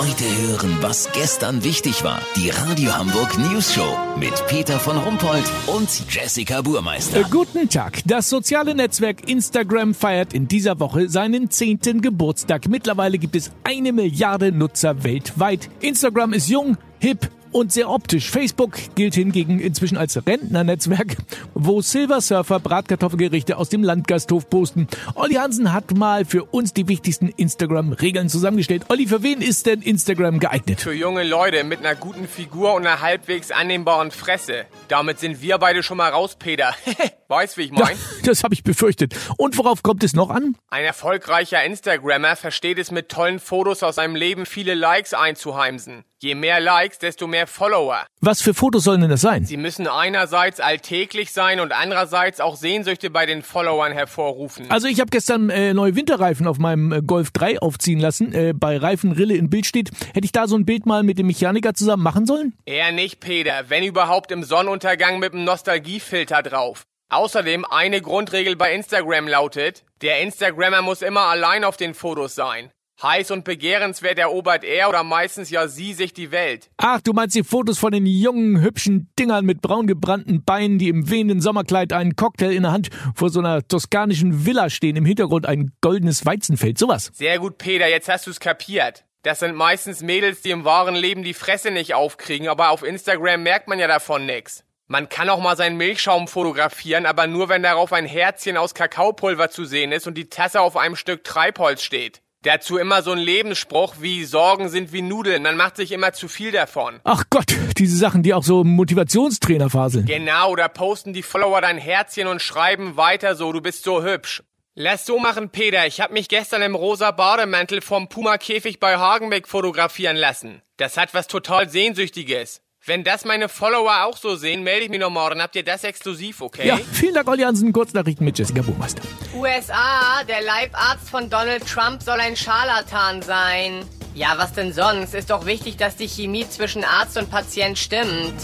Heute hören, was gestern wichtig war. Die Radio Hamburg News Show mit Peter von Rumpold und Jessica Burmeister. Äh, guten Tag. Das soziale Netzwerk Instagram feiert in dieser Woche seinen zehnten Geburtstag. Mittlerweile gibt es eine Milliarde Nutzer weltweit. Instagram ist jung, hip und sehr optisch. Facebook gilt hingegen inzwischen als Rentnernetzwerk, wo Silver Surfer Bratkartoffelgerichte aus dem Landgasthof posten. Olli Hansen hat mal für uns die wichtigsten Instagram-Regeln zusammengestellt. Olli, für wen ist denn Instagram geeignet? Für junge Leute mit einer guten Figur und einer halbwegs annehmbaren Fresse. Damit sind wir beide schon mal raus, Peter. weißt, wie ich mein? Ja, das habe ich befürchtet. Und worauf kommt es noch an? Ein erfolgreicher Instagrammer versteht es mit tollen Fotos aus seinem Leben viele Likes einzuheimsen. Je mehr Likes, desto mehr Follower. Was für Fotos sollen denn das sein? Sie müssen einerseits alltäglich sein und andererseits auch Sehnsüchte bei den Followern hervorrufen. Also ich habe gestern äh, neue Winterreifen auf meinem äh, Golf 3 aufziehen lassen. Äh, bei Reifenrille in Bild steht, hätte ich da so ein Bild mal mit dem Mechaniker zusammen machen sollen? Eher nicht, Peter. Wenn überhaupt im Sonnenuntergang mit einem Nostalgiefilter drauf. Außerdem eine Grundregel bei Instagram lautet, der Instagrammer muss immer allein auf den Fotos sein. Heiß und begehrenswert erobert er oder meistens ja sie sich die Welt. Ach, du meinst die Fotos von den jungen, hübschen Dingern mit braun gebrannten Beinen, die im wehenden Sommerkleid einen Cocktail in der Hand vor so einer toskanischen Villa stehen, im Hintergrund ein goldenes Weizenfeld, sowas. Sehr gut, Peter, jetzt hast du's kapiert. Das sind meistens Mädels, die im wahren Leben die Fresse nicht aufkriegen, aber auf Instagram merkt man ja davon nix. Man kann auch mal seinen Milchschaum fotografieren, aber nur wenn darauf ein Herzchen aus Kakaopulver zu sehen ist und die Tasse auf einem Stück Treibholz steht. Dazu immer so ein Lebensspruch wie Sorgen sind wie Nudeln. Man macht sich immer zu viel davon. Ach Gott, diese Sachen, die auch so Motivationstrainer faseln. Genau, da posten die Follower dein Herzchen und schreiben weiter so, du bist so hübsch. Lass so machen, Peter. Ich hab mich gestern im rosa Bademantel vom Puma-Käfig bei Hagenbeck fotografieren lassen. Das hat was total Sehnsüchtiges. Wenn das meine Follower auch so sehen, melde ich mich noch morgen. Habt ihr das exklusiv, okay? Ja, vielen Dank, Olli Hansen. Kurznachrichten mit Jessica Buchmeister. USA, der Leibarzt von Donald Trump soll ein Scharlatan sein. Ja, was denn sonst? Ist doch wichtig, dass die Chemie zwischen Arzt und Patient stimmt.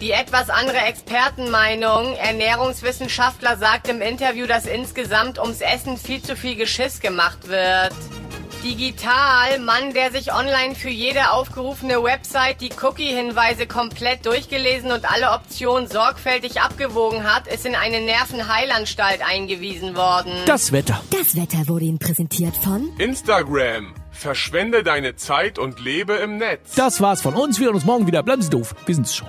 Die etwas andere Expertenmeinung, Ernährungswissenschaftler sagt im Interview, dass insgesamt ums Essen viel zu viel Geschiss gemacht wird. Digital, Mann, der sich online für jede aufgerufene Website die Cookie-Hinweise komplett durchgelesen und alle Optionen sorgfältig abgewogen hat, ist in eine Nervenheilanstalt eingewiesen worden. Das Wetter. Das Wetter wurde Ihnen präsentiert von Instagram. Verschwende deine Zeit und lebe im Netz. Das war's von uns. Wir hören uns morgen wieder. Bleiben Sie doof. Wir sind's schon.